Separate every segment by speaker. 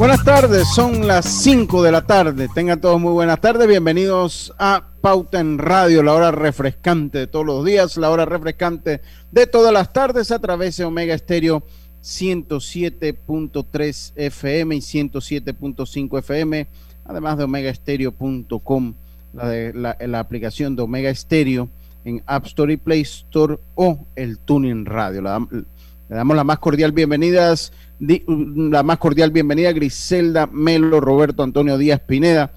Speaker 1: Buenas tardes, son las 5 de la tarde. Tengan todos muy buenas tardes. Bienvenidos a Pauta en Radio, la hora refrescante de todos los días, la hora refrescante de todas las tardes a través de Omega Estéreo 107.3 FM y 107.5 FM, además de omegaestereo.com, la, la aplicación de Omega Estéreo en App Store y Play Store o el Tuning Radio. La, le damos la más cordial bienvenidas, la más cordial bienvenida Griselda Melo, Roberto Antonio Díaz Pineda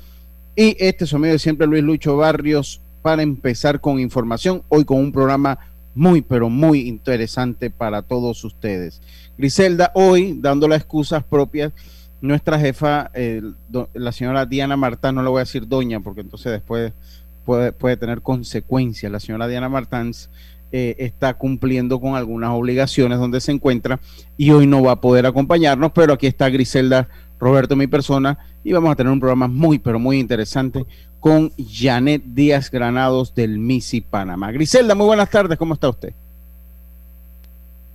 Speaker 1: y este es amigo de siempre Luis Lucho Barrios para empezar con información, hoy con un programa muy pero muy interesante para todos ustedes. Griselda, hoy dando las excusas propias, nuestra jefa, eh, la señora Diana Martán, no le voy a decir doña porque entonces después puede, puede tener consecuencias, la señora Diana Martán eh, está cumpliendo con algunas obligaciones donde se encuentra y hoy no va a poder acompañarnos, pero aquí está Griselda Roberto, mi persona, y vamos a tener un programa muy, pero muy interesante con Janet Díaz Granados del MISI Panamá. Griselda, muy buenas tardes, ¿cómo está usted?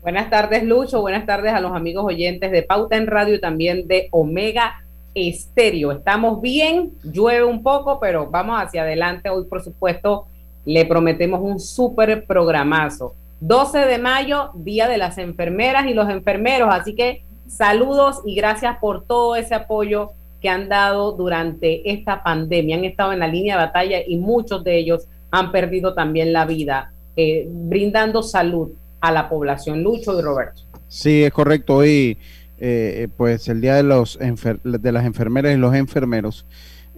Speaker 2: Buenas tardes, Lucho, buenas tardes a los amigos oyentes de Pauta en Radio y también de Omega Estéreo. Estamos bien, llueve un poco, pero vamos hacia adelante hoy, por supuesto le prometemos un súper programazo. 12 de mayo, Día de las Enfermeras y los Enfermeros, así que saludos y gracias por todo ese apoyo que han dado durante esta pandemia. Han estado en la línea de batalla y muchos de ellos han perdido también la vida, eh, brindando salud a la población. Lucho y Roberto.
Speaker 1: Sí, es correcto. Hoy, eh, pues, el Día de, los las Enfermeras y los Enfermeros.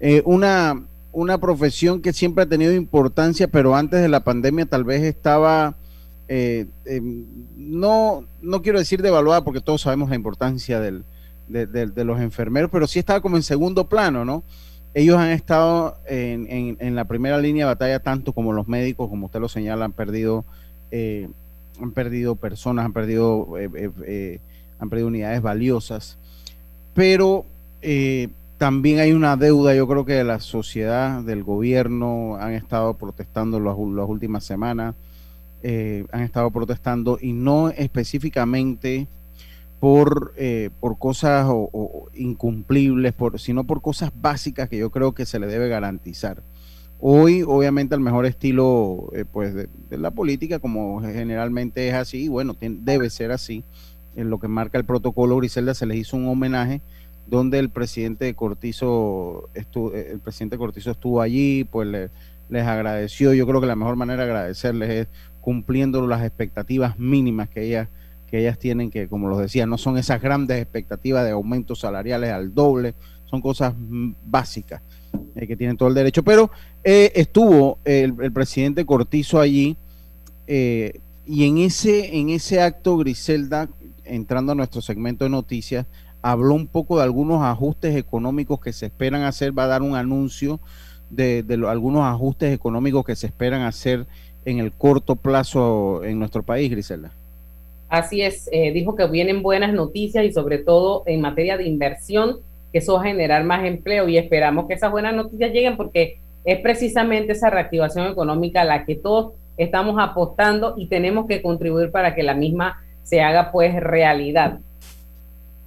Speaker 1: Eh, una, una profesión que siempre ha tenido importancia, pero antes de la pandemia tal vez estaba, eh, em, no, no quiero decir devaluada, porque todos sabemos la importancia del, de, los enfermeros, pero sí estaba como en segundo plano, ¿no? Ellos han estado en, en, la primera línea de batalla, tanto como los médicos, como usted lo señala, han perdido, eh, han perdido personas, han perdido, eh, han perdido unidades valiosas, pero también hay una deuda, yo creo que la sociedad, del gobierno, han estado protestando las, últimas semanas, eh, han estado protestando y no específicamente por, eh, por cosas incumplibles, sino por cosas básicas que yo creo que se le debe garantizar. Hoy, obviamente, el mejor estilo eh, pues de, la política, como generalmente es así, bueno, debe ser así, en lo que marca el protocolo Griselda se les hizo un homenaje donde el presidente Cortizo estuvo, eh, el presidente Cortizo estuvo allí, pues les agradeció. Yo creo que la mejor manera de agradecerles es cumpliendo las expectativas mínimas que ellas, que ellas tienen, que como los decía, no son esas grandes expectativas de aumentos salariales al doble, son cosas básicas eh, que tienen todo el derecho. Pero eh, estuvo el, presidente Cortizo allí y en ese, en ese acto, Griselda, entrando a nuestro segmento de noticias, habló un poco de algunos ajustes económicos que se esperan hacer, va a dar un anuncio de, algunos ajustes económicos que se esperan hacer en el corto plazo en nuestro país, Griselda.
Speaker 2: Así es, eh, dijo que vienen buenas noticias y sobre todo en materia de inversión, que eso va a generar más empleo y esperamos que esas buenas noticias lleguen porque es precisamente esa reactivación económica a la que todos estamos apostando y tenemos que contribuir para que la misma se haga pues realidad.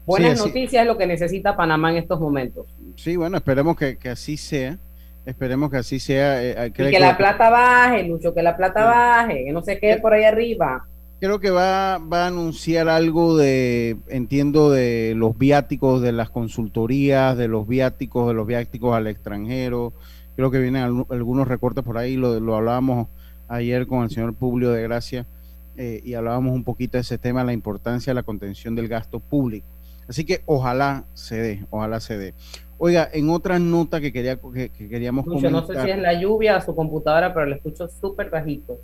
Speaker 2: Buenas noticias es lo que necesita Panamá en estos momentos.
Speaker 1: Sí, bueno, esperemos que, así sea. Esperemos que así sea.
Speaker 2: Eh, y que, la plata baje, Lucho, que la plata baje, que no se quede por ahí arriba.
Speaker 1: Creo que va, va a anunciar algo de, entiendo, de los viáticos, de las consultorías, de los viáticos, de los viáticos al extranjero. Creo que vienen algunos recortes por ahí, lo, lo hablábamos ayer con el señor Publio de Gracia eh, y hablábamos un poquito de ese tema, la importancia de la contención del gasto público. Así que ojalá se dé, ojalá se dé. Oiga, en otra nota que, quería, que, queríamos
Speaker 2: comentar. No sé si es la lluvia o su computadora, pero le escucho súper bajito.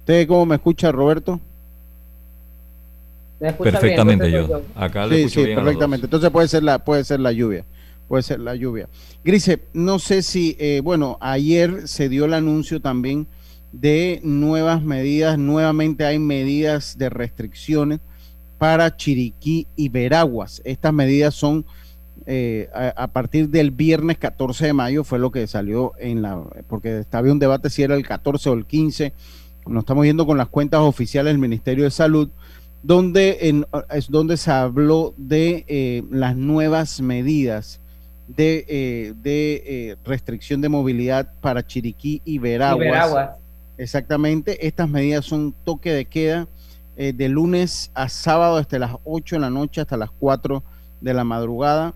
Speaker 1: ¿Usted cómo me escucha, Roberto? Perfectamente yo. Acá sí, sí, perfectamente. Entonces puede ser la puede ser la lluvia. Puede ser la lluvia. Grise, no sé si, eh, bueno, ayer se dio el anuncio también de nuevas medidas, nuevamente hay medidas de restricciones para Chiriquí y Veraguas. Estas medidas son eh, a, partir del viernes 14 de mayo, fue lo que salió en la, porque estaba un debate si era el 14 o el 15, nos estamos viendo con las cuentas oficiales del Ministerio de Salud, donde es donde se habló de eh, las nuevas medidas de, eh, de restricción de movilidad para Chiriquí y Veraguas. Exactamente, estas medidas son toque de queda de lunes a sábado desde las 8 de la noche hasta las 4 de la madrugada.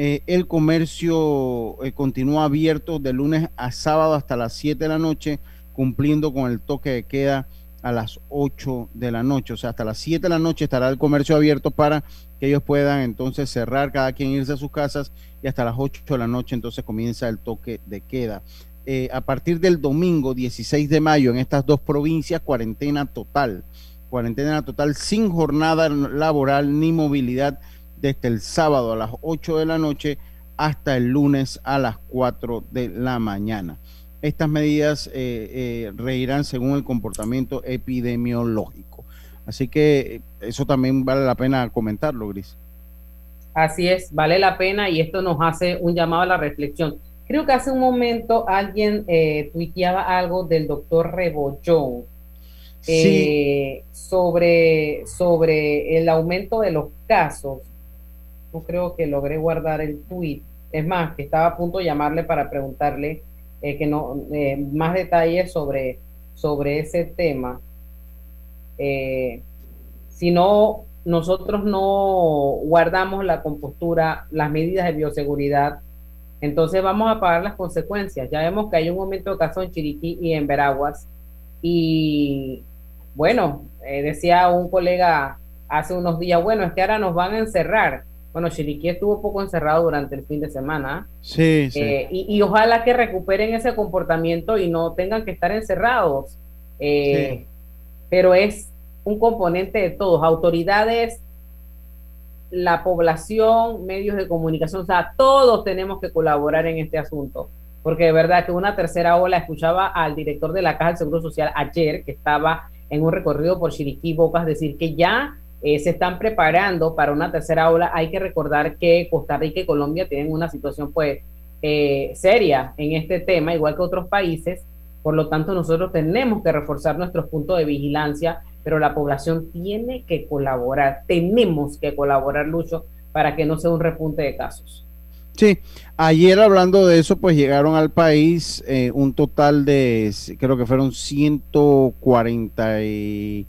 Speaker 1: Eh, el comercio eh, continúa abierto de lunes a sábado hasta las 7 de la noche, cumpliendo con el toque de queda a las 8 de la noche. O sea, hasta las 7 de la noche estará el comercio abierto para que ellos puedan entonces cerrar, cada quien irse a sus casas y hasta las 8 de la noche entonces comienza el toque de queda. Eh, a partir del domingo 16 de mayo en estas dos provincias, cuarentena total. Cuarentena total sin jornada laboral ni movilidad desde el sábado a las 8 de la noche hasta el lunes a las 4 de la mañana. Estas medidas eh, eh, reirán según el comportamiento epidemiológico. Así que eso también vale la pena comentarlo, Gris.
Speaker 2: Así es, vale la pena y esto nos hace un llamado a la reflexión. Creo que hace un momento alguien eh, tuiteaba algo del doctor Rebollón eh, sobre, sobre el aumento de los casos no creo que logré guardar el tweet. Es más, que estaba a punto de llamarle para preguntarle eh, que no eh, más detalles sobre, sobre ese tema. Si no, nosotros no guardamos la compostura, las medidas de bioseguridad, entonces vamos a pagar las consecuencias. Ya vemos que hay un momento de caso en Chiriquí y en Veraguas. Y bueno, decía un colega hace unos días, bueno, es que ahora nos van a encerrar. Bueno, Chiriquí estuvo poco encerrado durante el fin de semana.
Speaker 1: Sí, sí.
Speaker 2: Eh, y, ojalá que recuperen ese comportamiento y no tengan que estar encerrados. Eh, pero es un componente de todos, autoridades, la población, medios de comunicación, o sea, todos tenemos que colaborar en este asunto. Porque de verdad que una tercera ola, escuchaba al director de la Caja del Seguro Social ayer, que estaba en un recorrido por Chiriquí, Bocas, decir que ya eh, se están preparando para una tercera ola. Hay que recordar que Costa Rica y Colombia tienen una situación pues eh, seria en este tema, igual que otros países. Por lo tanto, nosotros tenemos que reforzar nuestros puntos de vigilancia, pero la población tiene que colaborar, tenemos que colaborar, Lucho, para que no sea un repunte de casos.
Speaker 1: Sí, ayer hablando de eso, pues llegaron al país eh, un total de, creo que fueron 140 y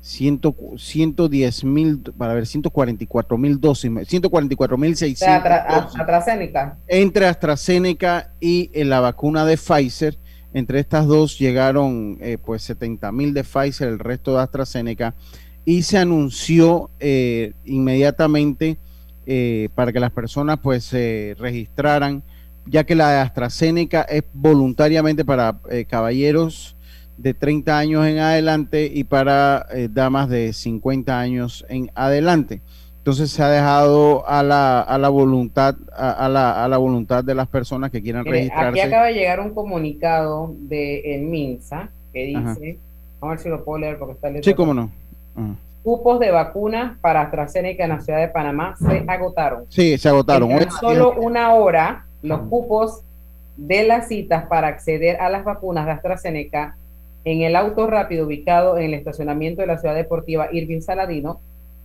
Speaker 1: 110 mil, para ver, 144 mil dosis, 144 mil 600
Speaker 2: AstraZeneca.
Speaker 1: Entre AstraZeneca y eh, la vacuna de Pfizer, entre estas dos llegaron eh, pues 70 mil de Pfizer, el resto de AstraZeneca, y se anunció eh, inmediatamente para que las personas pues se registraran, ya que la de AstraZeneca es voluntariamente para caballeros de 30 años en adelante y para eh, damas de 50 años en adelante. Entonces se ha dejado a la, a la voluntad a, la, a la voluntad de las personas que quieran registrarse.
Speaker 2: Aquí acaba de llegar un comunicado de el MINSA que dice, a ver si lo puedo leer porque está leyendo.
Speaker 1: Sí, cómo no.
Speaker 2: Cupos de vacunas para AstraZeneca en la ciudad de Panamá se agotaron.
Speaker 1: Sí, se agotaron.
Speaker 2: En solo una hora, los cupos de las citas para acceder a las vacunas de AstraZeneca en el auto rápido ubicado en el estacionamiento de la ciudad deportiva Irving Saladino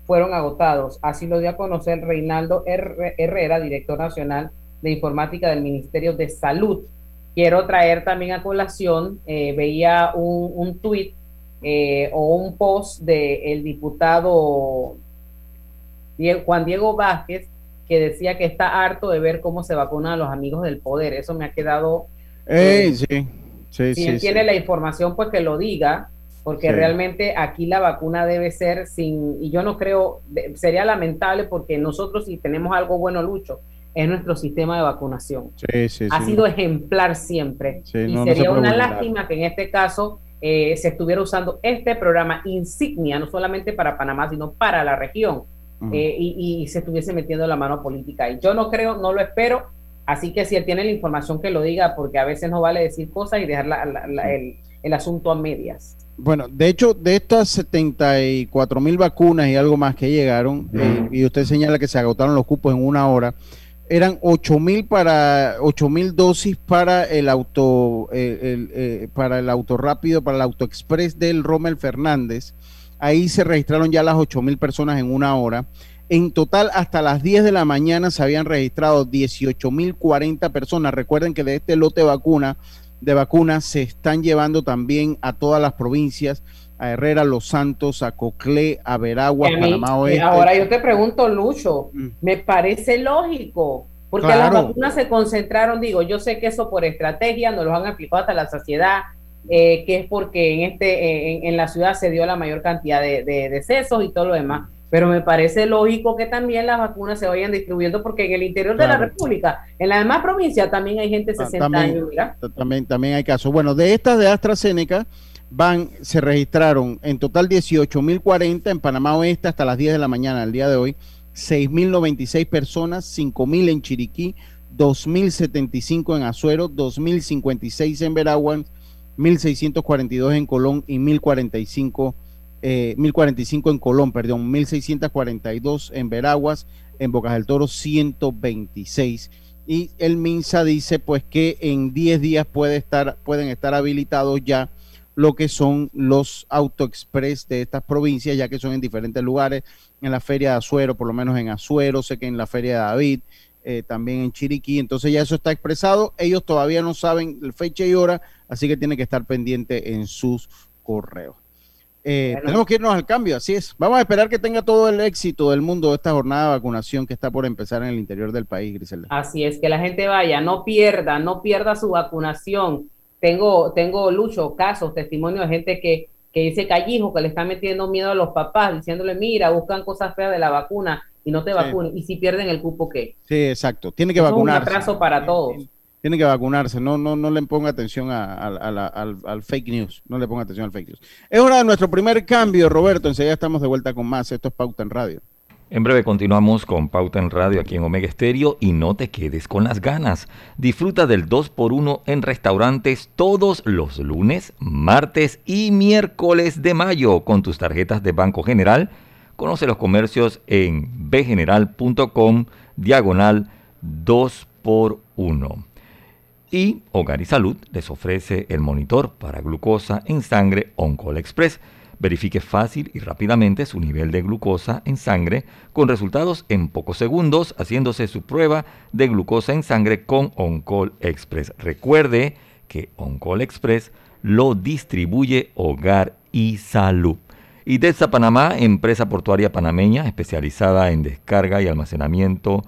Speaker 2: fueron agotados. Así lo dio a conocer Reinaldo Herrera, director nacional de informática del Ministerio de Salud. Quiero traer también a colación, eh, veía un, un tuit eh, o un post del diputado Juan Diego Vázquez que decía que está harto de ver cómo se vacunan a los amigos del poder. Eso me ha quedado...
Speaker 1: Eh, sí
Speaker 2: si él tiene la información, pues que lo diga, porque realmente aquí la vacuna debe ser sin, y yo no creo, sería lamentable porque nosotros si tenemos algo bueno, Lucho, es nuestro sistema de vacunación. ha sido ejemplar siempre. y sería una lástima que en este caso eh, se estuviera usando este programa insignia, no solamente para Panamá, sino para la región, eh, y, se estuviese metiendo la mano política. Y yo no creo, no lo espero, así que si él tiene la información que lo diga, porque a veces no vale decir cosas y dejar el, asunto a medias.
Speaker 1: Bueno, de hecho, de estas 74 mil vacunas y algo más que llegaron, y usted señala que se agotaron los cupos en una hora, eran 8 mil para ocho mil dosis para el auto eh, para el auto rápido para el auto express del Rommel Fernández. Ahí se registraron ya las 8 mil personas en una hora. En total hasta las 10 de la mañana se habían registrado 18 mil 40 personas. Recuerden que de este lote vacuna de vacunas se están llevando también a todas las provincias a Herrera, Los Santos, a Coclé, a Veragua, Panamá Oeste.
Speaker 2: Ahora yo te pregunto, Lucho, mm. me parece lógico, porque las vacunas se concentraron, digo, yo sé que eso por estrategia nos lo han aplicado hasta la saciedad, eh, que es porque en, este, en, la ciudad se dio la mayor cantidad de, decesos y todo lo demás. Pero me parece lógico que también las vacunas se vayan distribuyendo porque en el interior de la República, en las demás provincias también hay gente de 60 años.
Speaker 1: También, también hay casos. Bueno, de estas de AstraZeneca, van, se registraron en total 18.040 en Panamá Oeste hasta las 10 de la mañana el día de hoy, 6.096 personas, 5.000 en Chiriquí, 2.075 en Azuero, 2.056 en Veraguas, 1.642 en Colón y 1.045 eh, 1045 en Colón, perdón, 1642 en Veraguas, en Bocas del Toro 126. Y el MINSA dice pues que en 10 días puede estar, pueden estar habilitados ya lo que son los auto express de estas provincias, ya que son en diferentes lugares, en la feria de Azuero, por lo menos en Azuero, sé que en la feria de David, eh, también en Chiriquí, entonces ya eso está expresado, ellos todavía no saben fecha y hora, así que tienen que estar pendiente en sus correos. Eh, tenemos que irnos al cambio, así es. Vamos a esperar que tenga todo el éxito del mundo esta jornada de vacunación que está por empezar en el interior del país, Griselda.
Speaker 2: Así es, que la gente vaya, no pierda, no pierda su vacunación tengo, tengo, Lucho, casos, testimonios de gente que, que dice callijo, que le está metiendo miedo a los papás, diciéndole, mira, buscan cosas feas de la vacuna y no te vacunen. Y si pierden el cupo, ¿qué?
Speaker 1: Sí, exacto. Tiene que vacunarse.
Speaker 2: Es un atraso para todos.
Speaker 1: Tiene que vacunarse, no, no, no le ponga atención al, fake news, no le ponga atención al fake news. Es hora de nuestro primer cambio, Roberto, enseguida estamos de vuelta con más, esto es Pauta en Radio.
Speaker 3: En breve continuamos con Pauta en Radio aquí en Omega Estéreo y no te quedes con las ganas. Disfruta del 2x1 en restaurantes todos los lunes, martes y miércoles de mayo con tus tarjetas de Banco General. Conoce los comercios en bgeneral.com diagonal 2x1. Y Hogar y Salud les ofrece el monitor para glucosa en sangre OnCall Express Verifique fácil y rápidamente su nivel de glucosa en sangre con resultados en pocos segundos haciéndose su prueba de glucosa en sangre con OnCall Express. Recuerde que OnCall Express lo distribuye Hogar y Salud. Y DESA Panamá, empresa portuaria panameña especializada en descarga y almacenamiento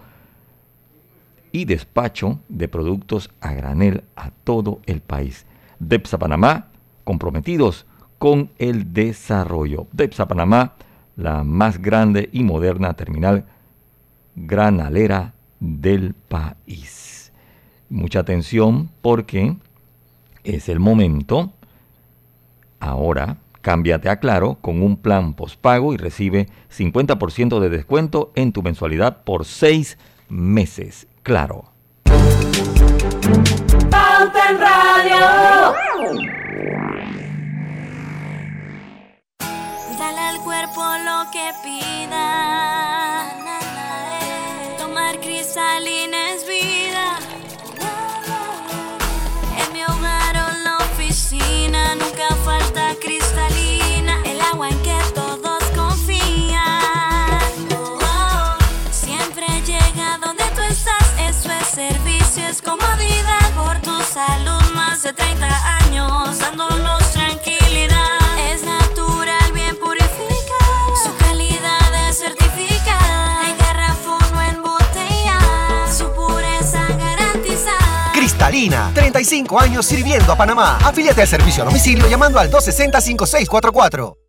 Speaker 3: y despacho de productos a granel a todo el país. DEPSA Panamá, comprometidos con el desarrollo. DEPSA Panamá, la más grande y moderna terminal granalera del país. Mucha atención porque es el momento. Ahora, cámbiate a Claro con un plan postpago y recibe 50% de descuento en tu mensualidad por seis meses. Claro. radio.
Speaker 4: Por lo que pida. Tomar cristalina es vida. En mi hogar o la oficina nunca falta cristalina, el agua en que todos confían. Siempre llega donde tú estás, eso es servicio, es comodidad por tu salud. Más de 30 años dándonos
Speaker 5: Cristalina, 35 años sirviendo a Panamá. Afíliate al servicio a domicilio llamando al 260-5644.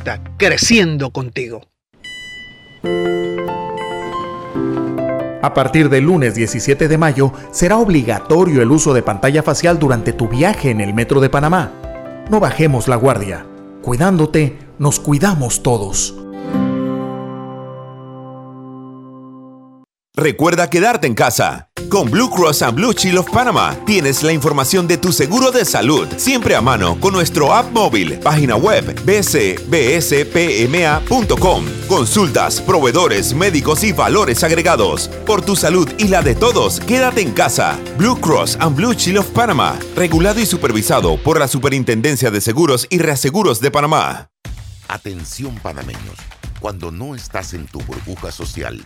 Speaker 5: creciendo contigo.
Speaker 6: A partir del lunes 17 de mayo será obligatorio el uso de pantalla facial durante tu viaje en el metro de Panamá. No bajemos la guardia. Cuidándote, nos cuidamos todos.
Speaker 7: Recuerda quedarte en casa. Con Blue Cross and Blue Shield of Panama tienes la información de tu seguro de salud siempre a mano con nuestro app móvil, página web bcbspma.com. Consultas, proveedores, médicos y valores agregados. Por tu salud y la de todos, quédate en casa. Blue Cross and Blue Shield of Panama, regulado y supervisado por la Superintendencia de Seguros y Reaseguros de Panamá. Atención panameños, cuando no estás en tu burbuja social,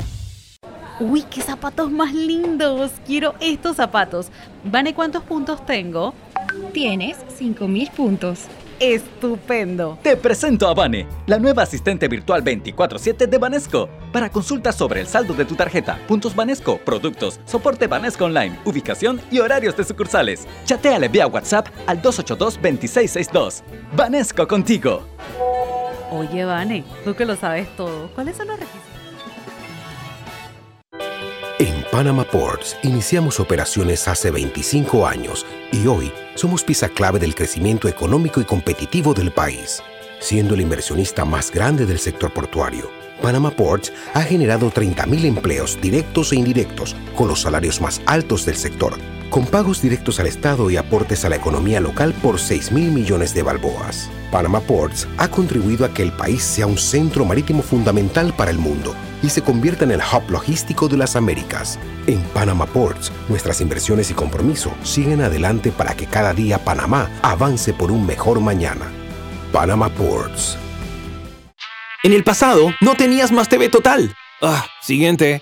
Speaker 8: Uy, qué zapatos más lindos. Quiero estos zapatos. Vane, ¿cuántos puntos tengo?
Speaker 9: Tienes 5000 puntos.
Speaker 8: Estupendo.
Speaker 10: Te presento a Vane, la nueva asistente virtual 24/7 de Banesco. Para consultas sobre el saldo de tu tarjeta, puntos Banesco, productos, soporte Banesco Online, ubicación y horarios de sucursales. Chateale vía WhatsApp al 282-2662. Banesco contigo.
Speaker 8: Oye, Vane, tú que lo sabes todo, ¿cuáles son los requisitos?
Speaker 11: Panama Ports iniciamos operaciones hace 25 años y hoy somos pieza clave del crecimiento económico y competitivo del país. Siendo el inversionista más grande del sector portuario, Panama Ports ha generado 30.000 empleos directos e indirectos con los salarios más altos del sector, con pagos directos al Estado y aportes a la economía local por 6 mil millones de balboas. Panama Ports ha contribuido a que el país sea un centro marítimo fundamental para el mundo y se convierta en el hub logístico de las Américas. En Panama Ports, nuestras inversiones y compromiso siguen adelante para que cada día Panamá avance por un mejor mañana. Panama Ports.
Speaker 12: En el pasado, no tenías Más TV Total. Ah, siguiente.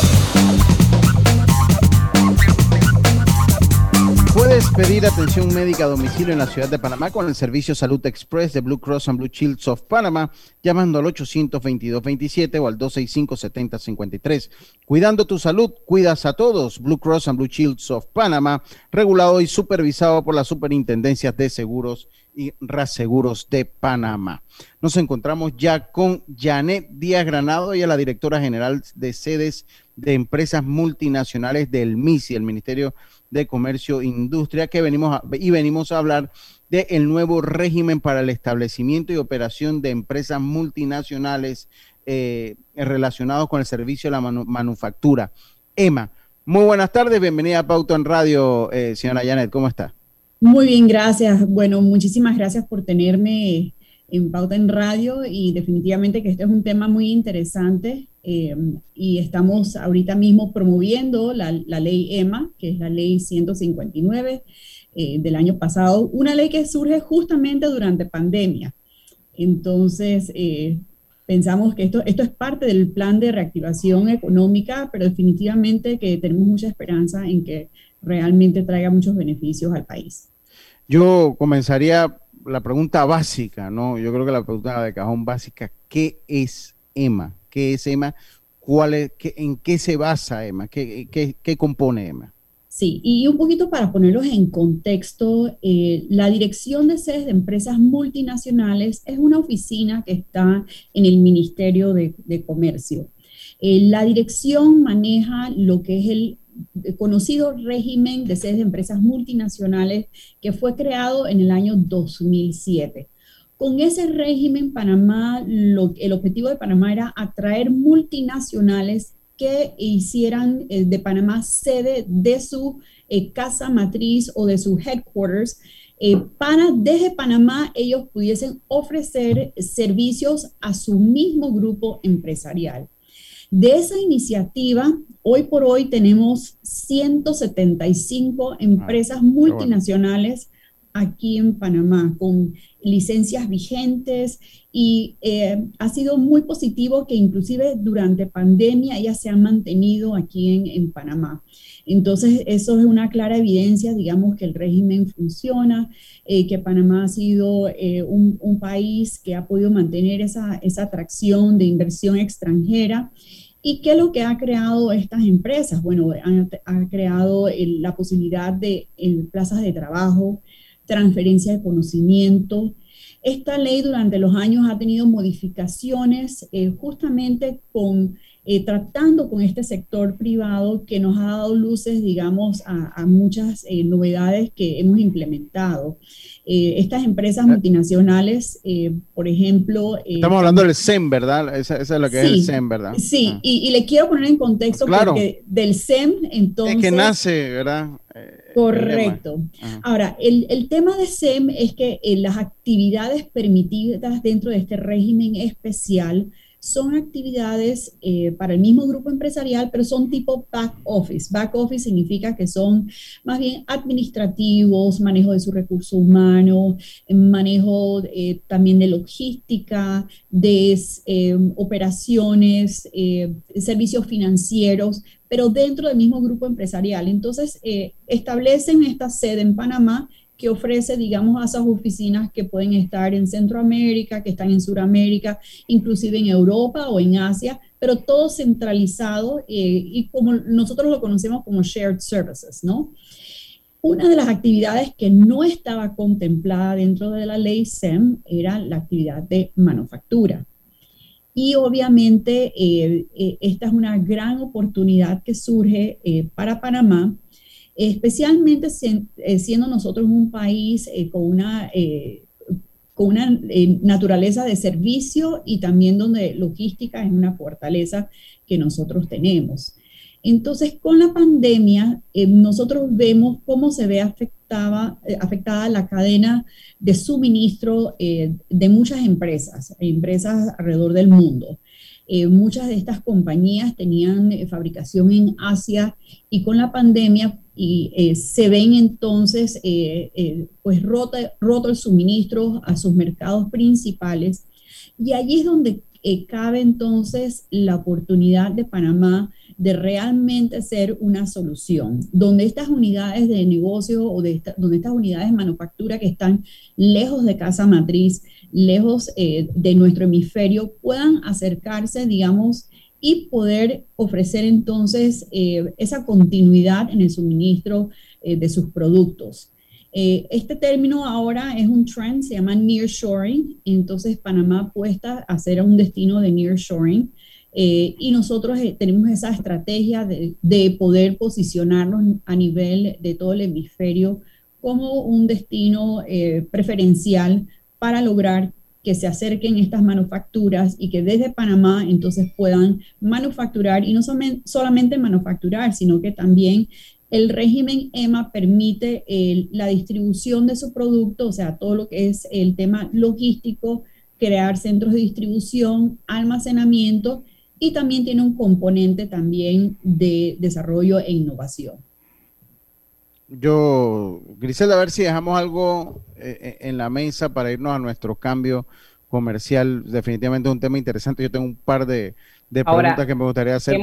Speaker 1: Puedes pedir atención médica a domicilio en la ciudad de Panamá con el servicio Salud Express de Blue Cross and Blue Shields of Panama, llamando al 822-27 o al 265-7053. Cuidando tu salud, cuidas a todos. Blue Cross and Blue Shields of Panama, regulado y supervisado por las superintendencias de seguros y reaseguros de Panamá. Nos encontramos ya con Janet Díaz Granado, ella es la directora general de sedes de empresas multinacionales del MISI, el Ministerio de Comercio e Industria, que venimos a, y venimos a hablar del el nuevo régimen para el establecimiento y operación de empresas multinacionales eh, relacionados con el servicio de la manufactura. Emma, muy buenas tardes, bienvenida a Pauto en Radio, eh, señora Janet, ¿cómo está?
Speaker 9: Muy bien, gracias. Bueno, muchísimas gracias por tenerme en Pauta en Radio y definitivamente que este es un tema muy interesante eh, y estamos ahorita mismo promoviendo la, ley EMA, que es la ley 159 eh, del año pasado, una ley que surge justamente durante pandemia. Entonces, eh, pensamos que esto, esto es parte del plan de reactivación económica, pero definitivamente que tenemos mucha esperanza en que realmente traiga muchos beneficios al país.
Speaker 1: Yo comenzaría la pregunta básica, ¿no? Yo creo que la pregunta de cajón básica, ¿qué es EMA? ¿Qué es EMA? ¿Cuál ¿En qué se basa EMA? ¿Qué, qué, qué compone EMA?
Speaker 9: Sí, y un poquito para ponerlos en contexto, eh, la Dirección de Sedes de Empresas Multinacionales es una oficina que está en el Ministerio de, Comercio. Eh, la dirección maneja lo que es el conocido régimen de sedes de empresas multinacionales que fue creado en el año 2007. Con ese régimen, Panamá, el objetivo de Panamá era atraer multinacionales que hicieran eh, de Panamá sede de su eh, casa matriz o de su headquarters eh, para desde Panamá ellos pudiesen ofrecer servicios a su mismo grupo empresarial. De esa iniciativa, hoy por hoy tenemos 175 empresas ah, multinacionales aquí en Panamá con licencias vigentes y eh, ha sido muy positivo que inclusive durante pandemia ellas se han mantenido aquí en, Panamá. Entonces, eso es una clara evidencia, digamos, que el régimen funciona, eh, que Panamá ha sido eh, un, país que ha podido mantener esa, esa atracción de inversión extranjera. ¿Y qué es lo que ha creado estas empresas? Bueno, ha creado la posibilidad de plazas de trabajo, transferencia de conocimiento, esta ley durante los años ha tenido modificaciones eh, justamente con eh, tratando con este sector privado que nos ha dado luces, digamos, a, muchas eh, novedades que hemos implementado. estas empresas multinacionales, por ejemplo...
Speaker 1: Estamos hablando del SEM, ¿verdad? Esa, es lo que es el SEM, ¿verdad?
Speaker 9: Sí, ah. y, le quiero poner en contexto porque del SEM, entonces...
Speaker 1: Es que nace, ¿verdad?
Speaker 9: Correcto. Ahora, el, tema de SEM es que eh, las actividades permitidas dentro de este régimen especial son actividades eh, para el mismo grupo empresarial, pero son tipo back office. Back office significa que son más bien administrativos, manejo de su recurso humano, manejo eh, también de logística, de operaciones, servicios financieros, pero dentro del mismo grupo empresarial. Entonces, eh, establecen esta sede en Panamá que ofrece, digamos, a esas oficinas que pueden estar en Centroamérica, que están en Sudamérica, inclusive en Europa o en Asia, pero todo centralizado eh, y como nosotros lo conocemos como shared services, ¿no? Una de las actividades que no estaba contemplada dentro de la ley SEM era la actividad de manufactura. Y obviamente eh, eh, esta es una gran oportunidad que surge eh, para Panamá, especialmente siendo nosotros un país con una, con una naturaleza de servicio y también donde logística es una fortaleza que nosotros tenemos. Entonces, con la pandemia, nosotros vemos cómo se ve afectada, afectada la cadena de suministro eh, de muchas empresas, empresas alrededor del mundo. Eh, muchas de estas compañías tenían eh, fabricación en Asia y con la pandemia y, se ven entonces pues roto, roto el suministro a sus mercados principales. Y allí es donde cabe entonces la oportunidad de Panamá de realmente ser una solución, donde estas unidades de negocio o de donde estas unidades de manufactura que están lejos de casa matriz, lejos eh, de nuestro hemisferio, puedan acercarse, digamos, y poder ofrecer entonces eh, esa continuidad en el suministro eh, de sus productos. este término ahora es un trend, se llama nearshoring, entonces Panamá apuesta a ser un destino de nearshoring eh, y nosotros eh, tenemos esa estrategia de, poder posicionarnos a nivel de todo el hemisferio como un destino eh, preferencial para lograr que se acerquen estas manufacturas y que desde Panamá entonces puedan manufacturar y no solamente manufacturar, sino que también el régimen EMA permite la distribución de su producto, o sea, todo lo que es el tema logístico, crear centros de distribución, almacenamiento y también tiene un componente también de desarrollo e innovación.
Speaker 1: Yo, Griselda, a ver si dejamos algo eh, eh, en la mesa para irnos a nuestro cambio comercial. Definitivamente es un tema interesante. Yo tengo un par de, preguntas que me gustaría hacer.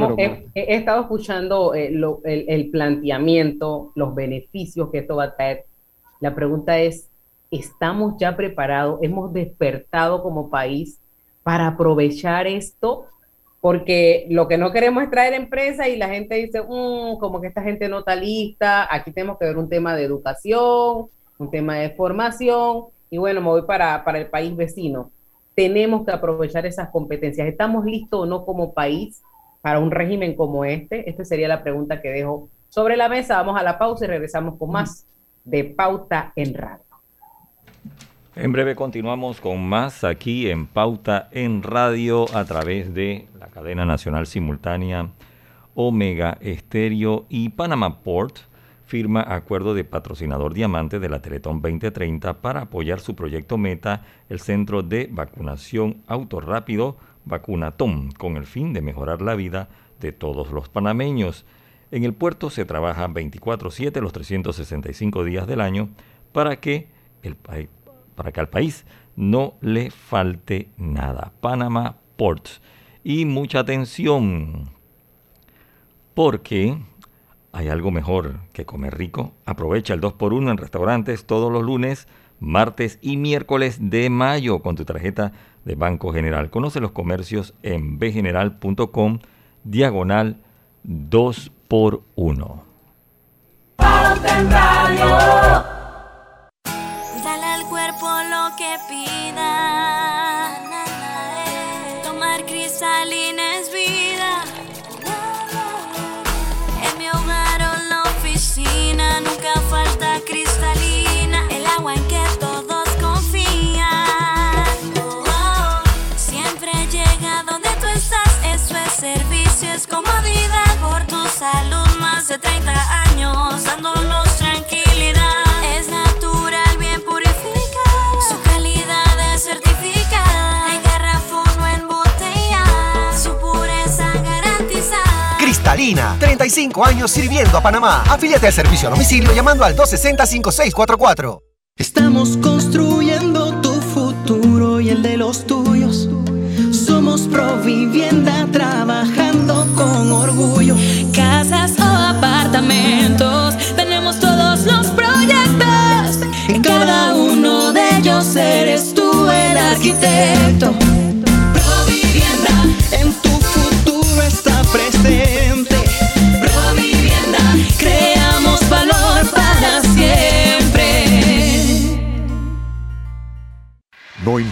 Speaker 2: he, estado escuchando eh, el, el, planteamiento, los beneficios que esto va a traer. La pregunta es, estamos ya preparados, hemos despertado como país para aprovechar esto, porque lo que no queremos es traer empresas y la gente dice, mm, como que esta gente no está lista, aquí tenemos que ver un tema de educación, un tema de formación, y bueno, me voy para, para el país vecino. Tenemos que aprovechar esas competencias. ¿Estamos listos o no como país para un régimen como este? Esta sería la pregunta que dejo sobre la mesa. Vamos a la pausa y regresamos con más de Pauta en Radio.
Speaker 3: En breve continuamos con más aquí en Pauta en Radio a través de la cadena nacional simultánea Omega Estéreo y Panama Port firma acuerdo de patrocinador diamante de la Teletón 2030 para apoyar su proyecto Meta, el centro de vacunación autorrápido Vacunatón, con el fin de mejorar la vida de todos los panameños. En el puerto se trabaja 24/7 los 365 días del año para que, el, para que al país no le falte nada. Panama Ports. Y mucha atención, porque hay algo mejor que comer rico. Aprovecha el 2x1 en restaurantes todos los lunes, martes y miércoles de mayo con tu tarjeta de Banco General. Conoce los comercios en bgeneral.com diagonal 2
Speaker 4: Tomar cristalina es vida. En mi hogar o la oficina nunca falta cristalina. El agua en que todos confían. Siempre llega donde tú estás. Eso es servicio, es comodidad por tu salud. Más de 30 años dándonos
Speaker 13: 35 años sirviendo a Panamá. Afíliate al servicio a domicilio llamando al 260-5644.
Speaker 14: Estamos construyendo tu futuro y el de los tuyos. Somos Provivienda trabajando con orgullo.
Speaker 4: Casas o apartamentos, tenemos todos los proyectos.
Speaker 14: En cada uno de ellos eres tú el arquitecto.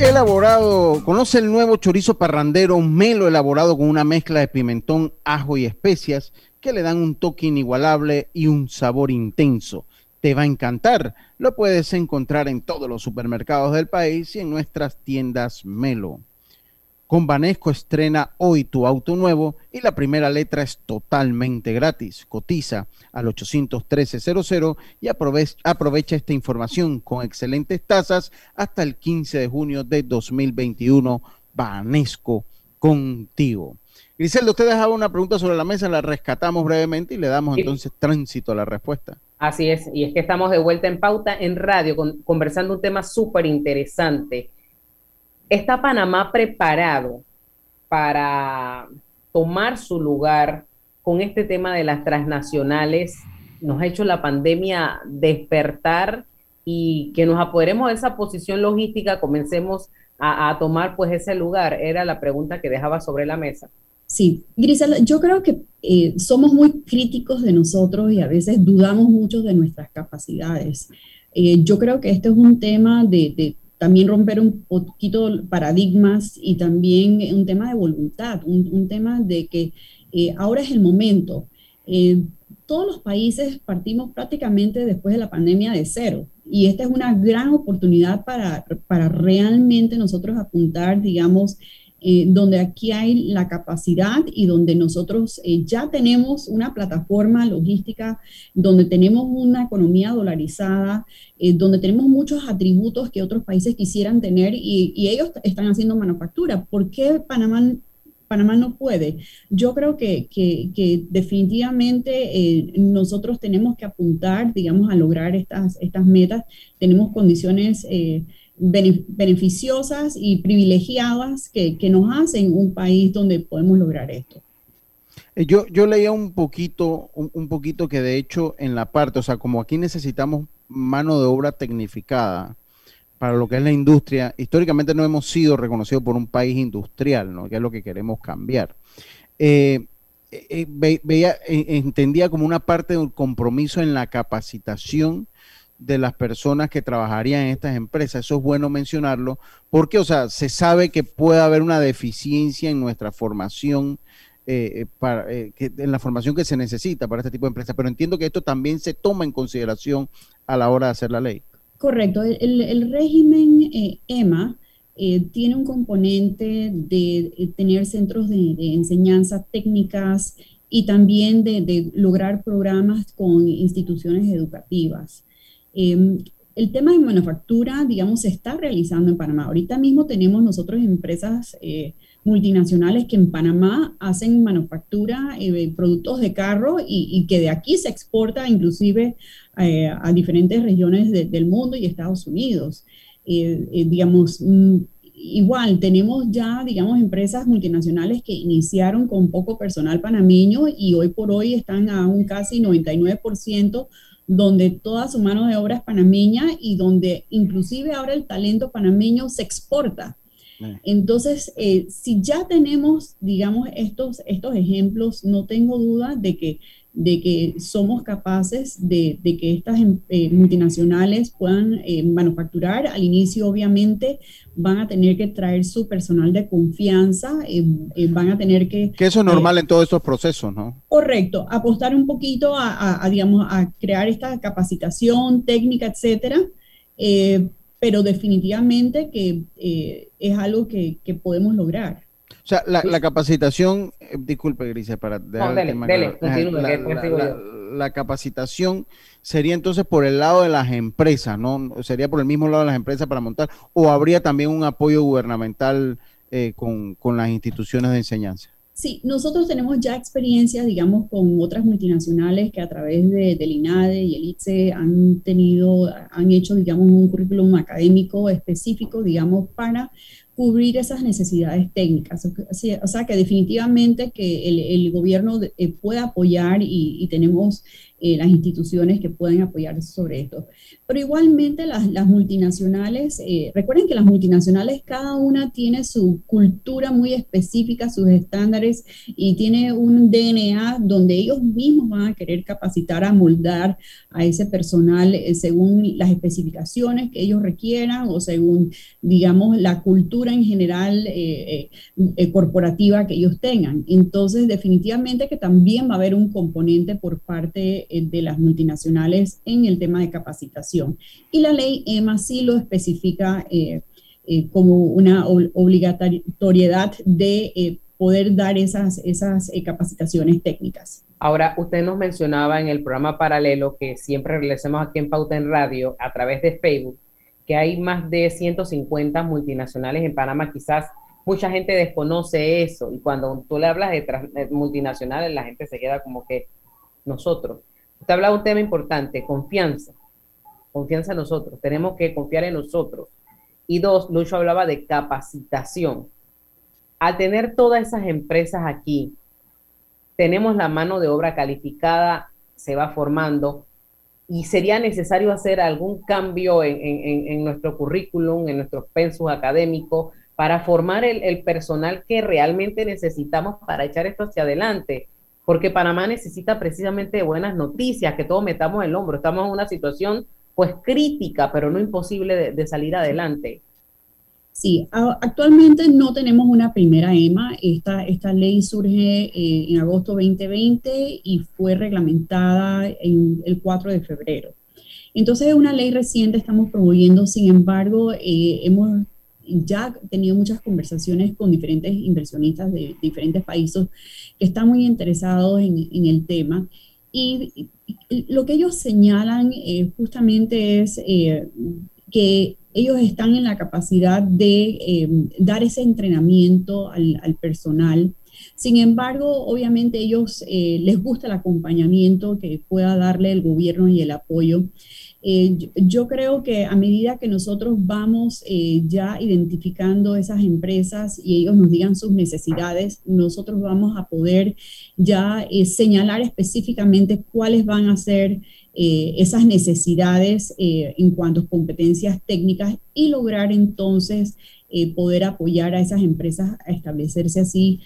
Speaker 1: Elaborado, conoce el nuevo chorizo parrandero melo elaborado con una mezcla de pimentón, ajo y especias que le dan un toque inigualable y un sabor intenso. Te va a encantar. Lo puedes encontrar en todos los supermercados del país y en nuestras tiendas Melo. Con Banesco estrena hoy tu auto nuevo y la primera letra es totalmente gratis. Cotiza al 813-00 y aprovecha, aprovecha esta información con excelentes tasas hasta el 15 de junio de 2021. Banesco contigo. Griselda, usted dejaba una pregunta sobre la mesa, la rescatamos brevemente y le damos entonces tránsito a la respuesta.
Speaker 2: Así es, y es que estamos de vuelta en pauta en radio con- conversando un tema súper interesante. ¿Está Panamá preparado para tomar su lugar con este tema de las transnacionales? Nos ha hecho la pandemia despertar y que nos apoderemos de esa posición logística, comencemos a, tomar pues ese lugar. Era la pregunta que dejaba sobre la mesa.
Speaker 9: Sí, Griselda, yo creo que eh, somos muy críticos de nosotros y a veces dudamos mucho de nuestras capacidades. Eh, yo creo que este es un tema de también romper un poquito paradigmas y también un tema de voluntad, un, tema de que eh, ahora es el momento. Eh, todos los países partimos prácticamente después de la pandemia de cero y esta es una gran oportunidad para, para realmente nosotros apuntar, digamos, eh, donde aquí hay la capacidad y donde nosotros eh, ya tenemos una plataforma logística, donde tenemos una economía dolarizada, eh, donde tenemos muchos atributos que otros países quisieran tener y, ellos están haciendo manufactura. ¿Por qué Panamá, Panamá no puede? Yo creo que, que, definitivamente nosotros tenemos que apuntar, digamos, a lograr estas, estas metas. Tenemos condiciones beneficiosas y privilegiadas que, que nos hacen un país donde podemos lograr esto.
Speaker 1: Eh, Yo, yo leía un poquito, un, un poquito que de hecho en la parte, o sea, como aquí necesitamos mano de obra tecnificada para lo que es la industria, históricamente no hemos sido reconocidos por un país industrial, ¿no? Que es lo que queremos cambiar. Eh, eh, ve- veía, entendía como una parte del compromiso en la capacitación de las personas que trabajarían en estas empresas. Eso es bueno mencionarlo, porque, o sea, se sabe que puede haber una deficiencia en nuestra formación, eh, eh, para, eh, que- en la formación que se necesita para este tipo de empresas, pero entiendo que esto también se toma en consideración a la hora de hacer la ley.
Speaker 9: Correcto. El, régimen eh, EMA eh, tiene un componente de tener centros de, enseñanza técnicas y también de lograr programas con instituciones educativas. Eh, el tema de manufactura, digamos, se está realizando en Panamá. Ahorita mismo tenemos nosotros empresas eh, multinacionales que en Panamá hacen manufactura eh, productos de carro y, y que de aquí se exporta inclusive eh, a diferentes regiones de- del mundo y Estados Unidos. Eh, eh, digamos, mm, igual tenemos ya, digamos, empresas multinacionales que iniciaron con poco personal panameño y hoy por hoy están a un casi 99% donde toda su mano de obra es panameña y donde inclusive ahora el talento panameño se exporta. Entonces, eh, si ya tenemos, digamos, estos, estos ejemplos, no tengo duda de que, de que somos capaces de, de que estas em- eh, multinacionales puedan eh, manufacturar. Al inicio, obviamente, van a tener que traer su personal de confianza, eh, eh, van a tener que...
Speaker 1: Que eso es normal en todos estos procesos, ¿no?
Speaker 9: Correcto, apostar un poquito a, a- a, digamos, a crear esta capacitación técnica, etcétera, pero definitivamente que es algo que, que podemos lograr.
Speaker 1: O sea, la, la capacitación, eh, disculpe, Grise, para dejar el
Speaker 9: dele,
Speaker 1: tema
Speaker 9: dele,
Speaker 1: claro.
Speaker 9: continúe,
Speaker 1: la, la capacitación sería entonces por el lado de las empresas, ¿no? Sería por el mismo lado de las empresas para montar, o habría también un apoyo gubernamental eh, con, con las instituciones de enseñanza.
Speaker 9: Sí, nosotros tenemos ya experiencias, digamos, con otras multinacionales que a través de, del INADE y el ITSE han tenido, han hecho, digamos, un currículum académico específico, digamos, para cubrir esas necesidades técnicas. O sea- que definitivamente que el, el gobierno eh, puede apoyar y tenemos eh, las instituciones que pueden apoyarse sobre esto. Pero igualmente las, las multinacionales, eh, recuerden que las multinacionales cada una tiene su cultura muy específica, sus estándares y tiene un DNA donde ellos mismos van a querer capacitar, a moldar a ese personal eh, según las especificaciones que ellos requieran o según, digamos, la cultura en general corporativa que ellos tengan. Entonces, definitivamente que también va a haber un componente por parte eh, de las multinacionales en el tema de capacitación. Y la ley EMA sí lo especifica eh, eh, como una obligatoriedad de poder dar esas, esas capacitaciones técnicas.
Speaker 2: Ahora, usted nos mencionaba en el programa paralelo que siempre realizamos aquí en Pauta en Radio a través de Facebook, que hay más de 150 multinacionales en Panamá. Quizás mucha gente desconoce eso y cuando tú le hablas de multinacionales, la gente se queda como que nosotros. Usted hablaba un tema importante, confianza. Confianza en nosotros. Tenemos que confiar en nosotros. Y dos, Lucho hablaba de capacitación. Al tener todas esas empresas aquí, tenemos la mano de obra calificada, se va formando, y sería necesario hacer algún cambio en, nuestro currículum, en nuestros pensos académicos, para formar el, el, personal que realmente necesitamos para echar esto hacia adelante porque Panamá necesita precisamente buenas noticias, que todos metamos el hombro. Estamos en una situación pues crítica, pero no imposible de, salir adelante.
Speaker 9: Sí, actualmente no tenemos una primera EMA. Esta, esta ley surge eh, en agosto 2020 y fue reglamentada en el 4 de febrero. Entonces es una ley reciente, estamos promoviendo, sin embargo, eh, hemos ya tenido muchas conversaciones con diferentes inversionistas de diferentes países que están muy interesados en, el tema. Y, lo que ellos señalan eh, justamente es eh, que ellos están en la capacidad de eh, dar ese entrenamiento al, al, personal. Sin embargo, obviamente ellos les gusta el acompañamiento que pueda darle el gobierno y el apoyo. Eh, yo creo que a medida que nosotros vamos eh, ya identificando esas empresas y ellos nos digan sus necesidades, nosotros vamos a poder ya eh, señalar específicamente cuáles van a ser esas necesidades en cuanto a competencias técnicas y lograr entonces poder apoyar a esas empresas a establecerse así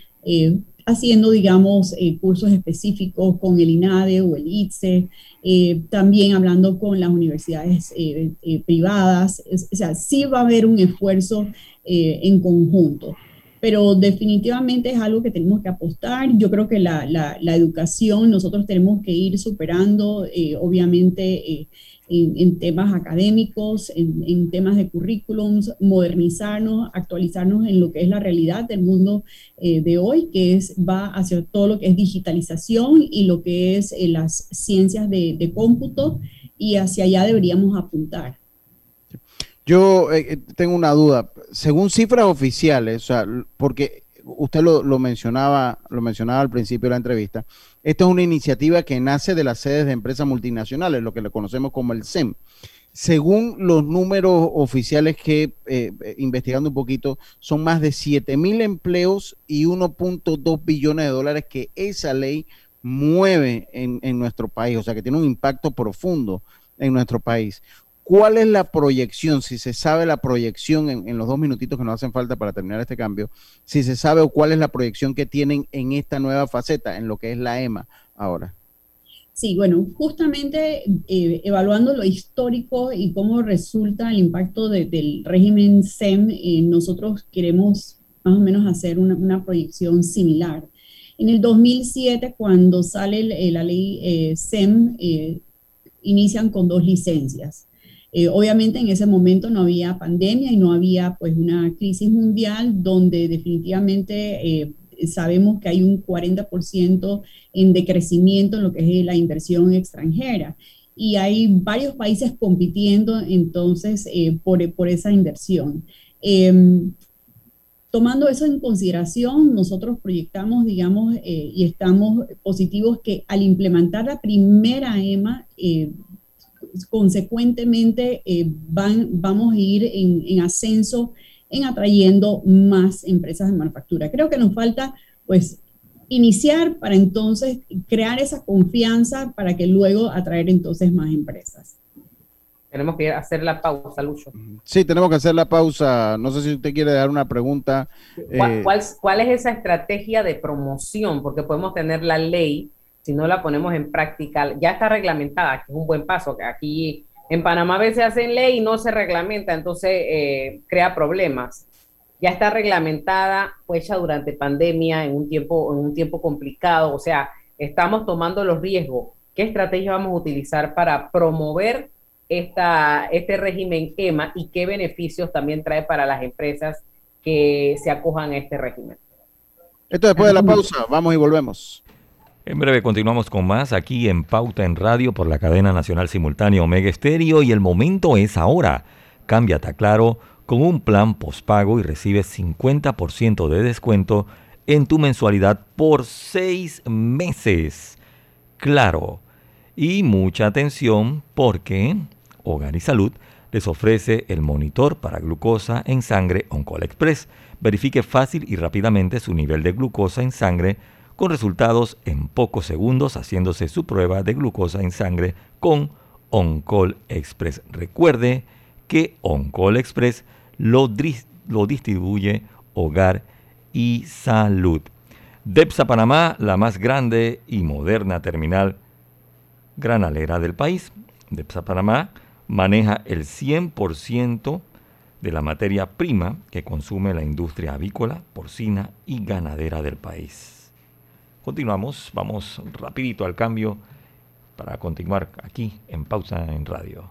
Speaker 9: haciendo, digamos, cursos específicos con el INADE o el ITSE, eh, también hablando con las universidades eh, eh, privadas, o sea, sí va a haber un esfuerzo en conjunto, pero definitivamente es algo que tenemos que apostar. Yo creo que la educación, nosotros tenemos que ir superando, obviamente, en, temas académicos, en, temas de currículums, modernizarnos, actualizarnos en lo que es la realidad del mundo eh, de hoy, que es, va hacia todo lo que es digitalización y lo que es eh, las ciencias de, cómputo, y hacia allá deberíamos apuntar.
Speaker 1: Yo eh, tengo una duda. Según cifras oficiales, o sea, porque usted lo, mencionaba, lo mencionaba al principio de la entrevista, esta es una iniciativa que nace de las sedes de empresas multinacionales, lo que le conocemos como el SEM. Según los números oficiales que, eh, investigando un poquito, son más de 7 mil empleos y 1.2 billones de dólares que esa ley mueve en, en nuestro país, o sea que tiene un impacto profundo en nuestro país. ¿Cuál es la proyección? Si se sabe la proyección en, los dos minutitos que nos hacen falta para terminar este cambio, si se sabe o cuál es la proyección que tienen en esta nueva faceta, en lo que es la EMA ahora.
Speaker 9: Sí, bueno, justamente eh, evaluando lo histórico y cómo resulta el impacto del régimen SEM, eh, nosotros queremos más o menos hacer una, proyección similar. En el 2007, cuando sale la ley eh, SEM, inician con dos licencias. Eh, obviamente en ese momento no había pandemia y no había pues una crisis mundial donde definitivamente eh, sabemos que hay un 40% en decrecimiento en lo que es la inversión extranjera y hay varios países compitiendo entonces eh, por, por, esa inversión. Em, tomando eso en consideración, nosotros proyectamos, digamos, y estamos positivos que al implementar la primera EMA, consecuentemente eh, van, vamos a ir en, ascenso en atrayendo más empresas de manufactura. Creo que nos falta, pues, iniciar para entonces crear esa confianza para que luego atraer entonces más empresas.
Speaker 2: Tenemos que hacer la pausa, Lucho.
Speaker 1: Sí, tenemos que hacer la pausa. No sé si usted quiere dar una pregunta.
Speaker 2: ¿Cuál,
Speaker 1: eh,
Speaker 2: cuál- cuál es esa estrategia de promoción? Porque podemos tener la ley, si no la ponemos en práctica, ya está reglamentada, que es un buen paso. que Aquí en Panamá a veces hacen ley y no se reglamenta, entonces eh, crea problemas. Ya está reglamentada, fue hecha durante pandemia, en un tiempo, en un tiempo complicado. O sea, estamos tomando los riesgos. ¿Qué estrategia vamos a utilizar para promover esta, este régimen EMA y qué beneficios también trae para las empresas que se acojan a este régimen?
Speaker 1: Esto después de la pausa. Vamos y volvemos.
Speaker 3: En breve continuamos con más aquí en Pauta en Radio por la cadena nacional simultánea Omega Estéreo y el momento es ahora. Cámbiate a Claro con un plan postpago y recibes 50% de descuento en tu mensualidad por seis meses. Claro. Y mucha atención porque Hogar y Salud les ofrece el monitor para glucosa en sangre Oncol Express. Verifique fácil y rápidamente su nivel de glucosa en sangre con resultados en pocos segundos haciéndose su prueba de glucosa en sangre con Oncol Express. Recuerde que Oncol Express lo, lo distribuye Hogar y Salud. DEPSA Panamá, la más grande y moderna terminal granalera del país. DEPSA Panamá maneja el 100% de la materia prima que consume la industria avícola, porcina y ganadera del país. Continuamos, vamos rapidito al cambio para continuar aquí en Pausa en Radio.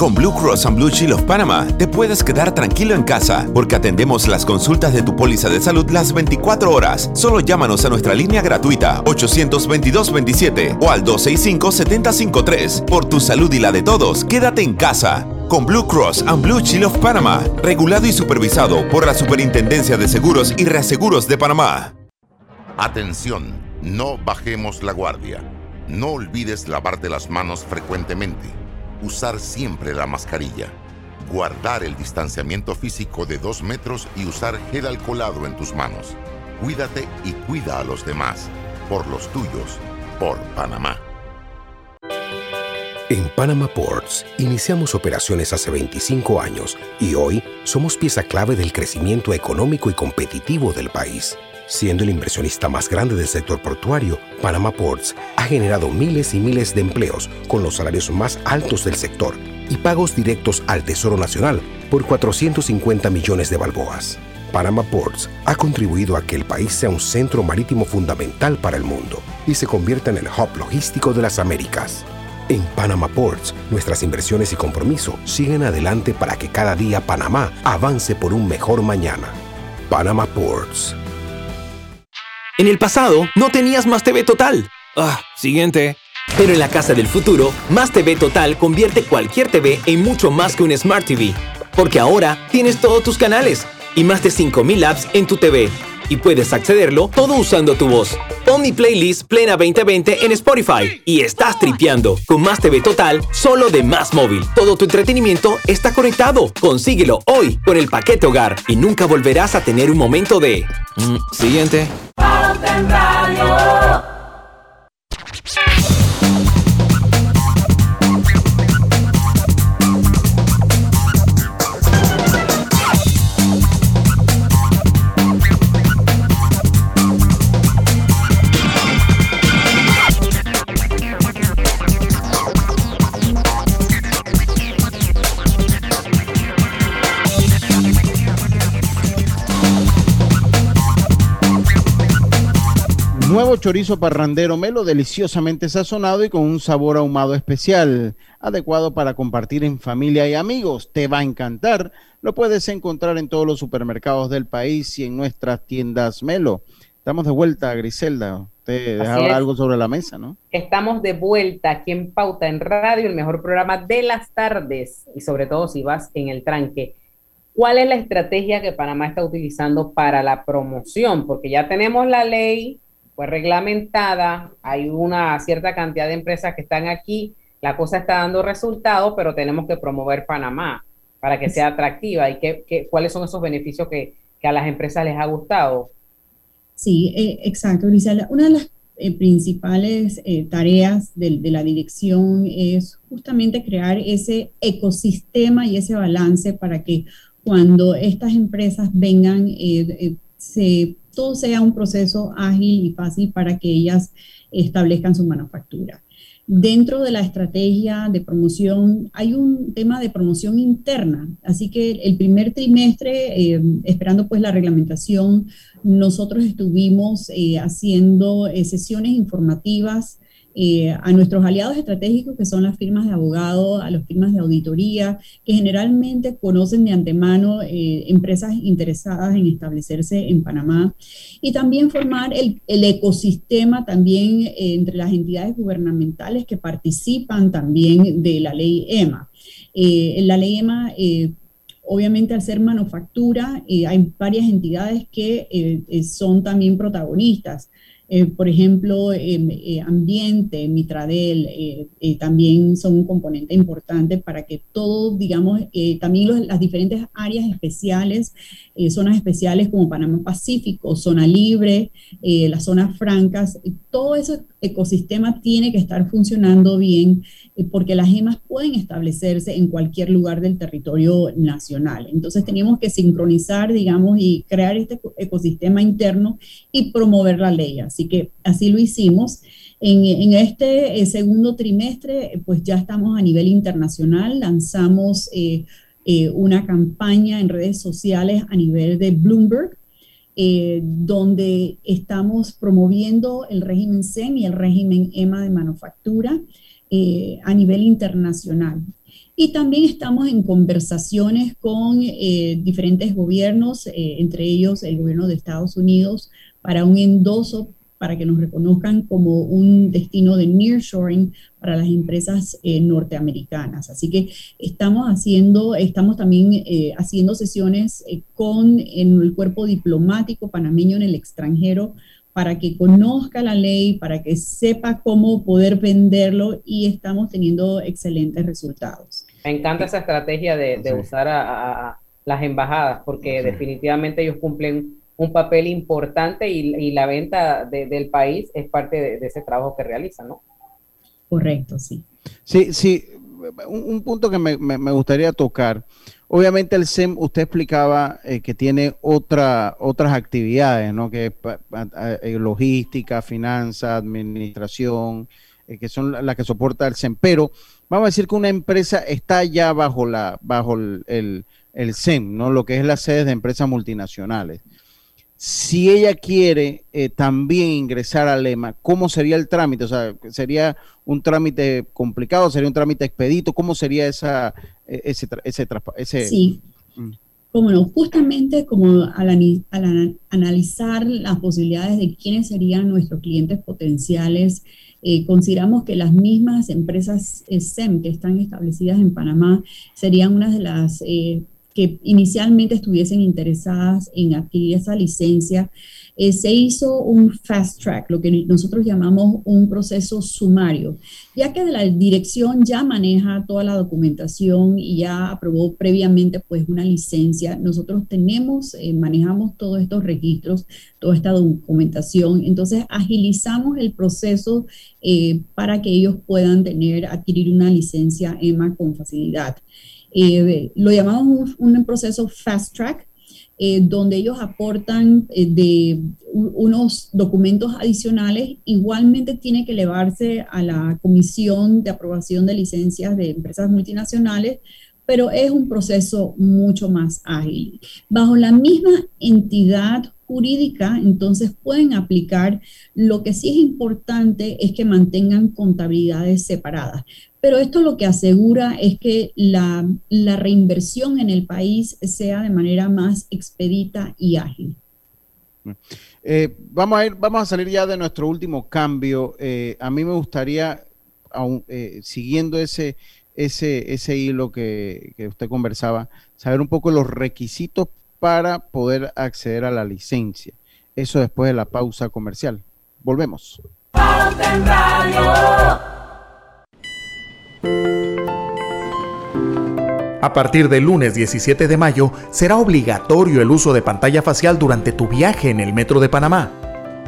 Speaker 7: Con Blue Cross and Blue Shield of Panama te puedes quedar tranquilo en casa porque atendemos las consultas de tu póliza de salud las 24 horas. Solo llámanos a nuestra línea gratuita 822-27 o al 265-753. Por tu salud y la de todos, quédate en casa. Con Blue Cross and Blue Shield of Panama, regulado y supervisado por la Superintendencia de Seguros y Reaseguros de Panamá.
Speaker 15: Atención, no bajemos la guardia. No olvides lavarte las manos frecuentemente. Usar siempre la mascarilla. Guardar el distanciamiento físico de dos metros y usar gel alcoholado en tus manos. Cuídate y cuida a los demás. Por los tuyos. Por Panamá.
Speaker 11: En Panama Ports iniciamos operaciones hace 25 años y hoy somos pieza clave del crecimiento económico y competitivo del país. Siendo el inversionista más grande del sector portuario, Panama Ports ha generado miles y miles de empleos con los salarios más altos del sector y pagos directos al Tesoro Nacional por 450 millones de balboas. Panama Ports ha contribuido a que el país sea un centro marítimo fundamental para el mundo y se convierta en el hub logístico de las Américas. En Panama Ports, nuestras inversiones y compromiso siguen adelante para que cada día Panamá avance por un mejor mañana. Panama Ports.
Speaker 12: En el pasado, no tenías Más TV Total. Ah, siguiente. Pero en la casa del futuro, Más TV Total convierte cualquier TV en mucho más que un Smart TV. Porque ahora tienes todos tus canales y más de 5000 apps en tu TV. Y puedes accederlo todo usando tu voz. Pon playlist Plena 2020 en Spotify y estás tripeando con Más TV Total solo de Más Móvil. Todo tu entretenimiento está conectado. Consíguelo hoy con el paquete hogar y nunca volverás a tener un momento de... Mm, siguiente.
Speaker 1: Chorizo parrandero melo deliciosamente sazonado y con un sabor ahumado especial, adecuado para compartir en familia y amigos. Te va a encantar. Lo puedes encontrar en todos los supermercados del país y en nuestras tiendas Melo. Estamos de vuelta, Griselda. Usted dejaba algo sobre la mesa, ¿no?
Speaker 2: Estamos de vuelta aquí en Pauta en Radio, el mejor programa de las tardes y sobre todo si vas en el tranque. ¿Cuál es la estrategia que Panamá está utilizando para la promoción? Porque ya tenemos la ley, fue reglamentada, hay una cierta cantidad de empresas que están aquí, la cosa está dando resultados, pero tenemos que promover Panamá para que sea atractiva y qué, cuáles son esos beneficios que, que a las empresas les ha gustado.
Speaker 9: Sí, eh, exacto, Grisela. Una de las eh, principales eh, tareas de, la dirección es justamente crear ese ecosistema y ese balance para que cuando estas empresas vengan, se, todo sea un proceso ágil y fácil para que ellas establezcan su manufactura. Dentro de la estrategia de promoción hay un tema de promoción interna, así que el primer trimestre, eh, esperando pues la reglamentación, nosotros estuvimos eh, haciendo eh, sesiones informativas eh, a nuestros aliados estratégicos, que son las firmas de abogados, a las firmas de auditoría, que generalmente conocen de antemano eh, empresas interesadas en establecerse en Panamá, y también formar el, ecosistema también eh, entre las entidades gubernamentales que participan también de la ley EMA. la ley EMA obviamente al ser manufactura, hay varias entidades que son también protagonistas. Eh, por ejemplo, em, eh, ambiente, Mitradel, eh, también son un componente importante para que todo, digamos, también las diferentes áreas especiales, zonas especiales como Panamá Pacífico, zona libre, las zonas francas, todo ese ecosistema tiene que estar funcionando bien porque las gemas pueden establecerse en cualquier lugar del territorio nacional. Entonces tenemos que sincronizar, digamos, y crear este ecosistema interno y promover la ley. Así que así lo hicimos. En, este eh, segundo trimestre, pues ya estamos a nivel internacional, lanzamos eh, eh, una campaña en redes sociales a nivel de Bloomberg, donde estamos promoviendo el régimen SEM y el régimen EMA de manufactura a nivel internacional. Y también estamos en conversaciones con diferentes gobiernos, entre ellos el gobierno de Estados Unidos, para un endoso para que nos reconozcan como un destino de nearshoring para las empresas eh, norteamericanas. Así que estamos haciendo, estamos también eh, haciendo sesiones eh, con el cuerpo diplomático panameño en el extranjero para que conozca la ley, para que sepa cómo poder venderlo y estamos teniendo excelentes resultados.
Speaker 2: Me encanta esa estrategia de, usar a, las embajadas porque definitivamente ellos cumplen un papel importante y, la venta del país es parte de, ese trabajo que realiza, ¿no?
Speaker 9: Correcto, sí.
Speaker 1: Sí, sí, un, punto que me, gustaría tocar. Obviamente el SEM, usted explicaba eh, que tiene otra, otras actividades, ¿no? Que es logística, finanzas, administración, eh, que son las que soporta el SEM. Pero vamos a decir que una empresa está ya bajo, la, bajo el, el, el SEM, ¿no? Lo que es la sede de empresas multinacionales si ella quiere eh, también ingresar al lema, ¿cómo sería el trámite? O sea, ¿sería un trámite complicado? ¿Sería un trámite expedito? ¿Cómo sería esa, e, ese, ese, ese
Speaker 9: Sí. Mm. Como no, justamente como al, analizar las posibilidades de quiénes serían nuestros clientes potenciales, eh, consideramos que las mismas empresas SEM que están establecidas en Panamá serían una de las eh, que inicialmente estuviesen interesadas en adquirir esa licencia, eh, se hizo un fast track, lo que nosotros llamamos un proceso sumario, ya que la dirección ya maneja toda la documentación y ya aprobó previamente pues una licencia. Nosotros tenemos, eh, manejamos todos estos registros, toda esta documentación, entonces agilizamos el proceso eh, para que ellos puedan tener, adquirir una licencia EMA con facilidad. Eh, lo llamamos un, proceso fast track, eh, donde ellos aportan eh, de unos documentos adicionales, igualmente tiene que elevarse a la Comisión de Aprobación de Licencias de Empresas Multinacionales, pero es un proceso mucho más ágil. Bajo la misma entidad jurídica, entonces pueden aplicar. Lo que sí es importante es que mantengan contabilidades separadas. Pero esto lo que asegura es que la, reinversión en el país sea de manera más expedita y ágil.
Speaker 1: Eh, vamos, a ir, vamos a salir ya de nuestro último cambio. Eh, a mí me gustaría, eh, siguiendo ese, ese, ese hilo que, que, usted conversaba, saber un poco los requisitos para poder acceder a la licencia. Eso después de la pausa comercial. Volvemos.
Speaker 16: A partir del lunes 17 de mayo será obligatorio el uso de pantalla facial durante tu viaje en el metro de Panamá.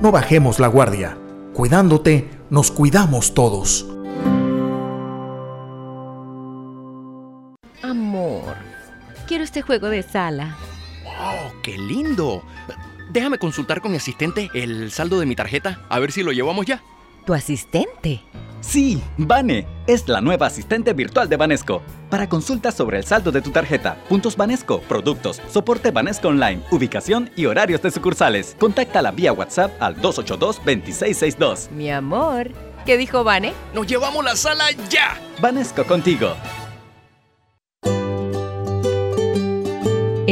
Speaker 16: No bajemos la guardia. Cuidándote, nos cuidamos todos.
Speaker 17: Amor, quiero este juego de sala.
Speaker 18: ¡Wow! ¡Qué lindo! Déjame consultar con mi asistente el saldo de mi tarjeta, a ver si lo llevamos ya.
Speaker 17: ¿Tu asistente?
Speaker 10: Sí, Vane es la nueva asistente virtual de Banesco. Para consultas sobre el saldo de tu tarjeta, puntos Banesco, productos, soporte Banesco Online, ubicación y horarios de sucursales, contáctala vía WhatsApp al 282-2662.
Speaker 17: Mi amor, ¿qué dijo Vane?
Speaker 18: ¡Nos llevamos la sala ya!
Speaker 10: Banesco contigo.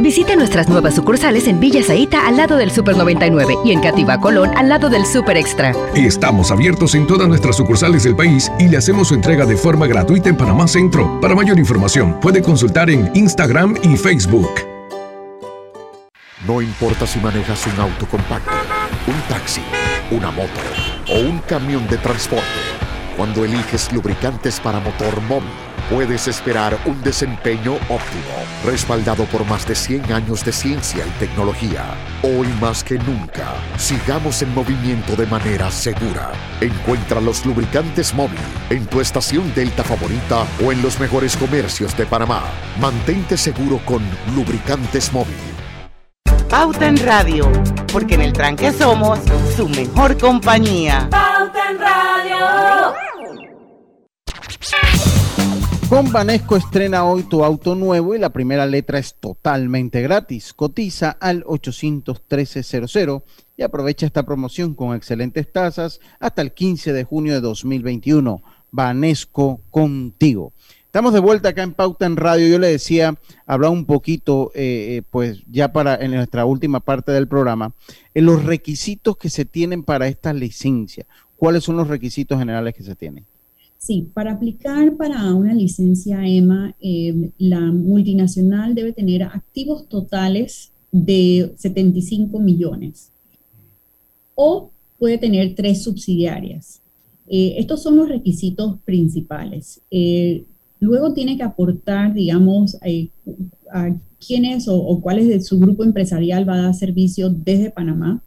Speaker 17: Visite nuestras nuevas sucursales en Villa Zaita al lado del Super 99 y en Cativa Colón al lado del Super Extra.
Speaker 19: Estamos abiertos en todas nuestras sucursales del país y le hacemos su entrega de forma gratuita en Panamá Centro. Para mayor información, puede consultar en Instagram y Facebook.
Speaker 20: No importa si manejas un auto compacto, un taxi, una moto o un camión de transporte. Cuando eliges lubricantes para motor móvil, puedes esperar un desempeño óptimo, respaldado por más de 100 años de ciencia y tecnología. Hoy más que nunca, sigamos en movimiento de manera segura. Encuentra los lubricantes móvil en tu estación Delta favorita o en los mejores comercios de Panamá. Mantente seguro con lubricantes móvil.
Speaker 21: Pauta en Radio, porque en el tranque somos su mejor compañía.
Speaker 22: Pauta en Radio.
Speaker 1: Con Banesco estrena hoy tu auto nuevo y la primera letra es totalmente gratis. Cotiza al 813-00 y aprovecha esta promoción con excelentes tasas hasta el 15 de junio de 2021. Banesco contigo. Estamos de vuelta acá en Pauta en Radio. Yo le decía, hablaba un poquito, eh, pues ya para en nuestra última parte del programa, en los requisitos que se tienen para esta licencia. ¿Cuáles son los requisitos generales que se tienen?
Speaker 9: Sí, para aplicar para una licencia EMA, eh, la multinacional debe tener activos totales de 75 millones o puede tener tres subsidiarias. Eh, estos son los requisitos principales. Eh, luego tiene que aportar, digamos, a quiénes o, o cuál es de su grupo empresarial va a dar servicio desde Panamá,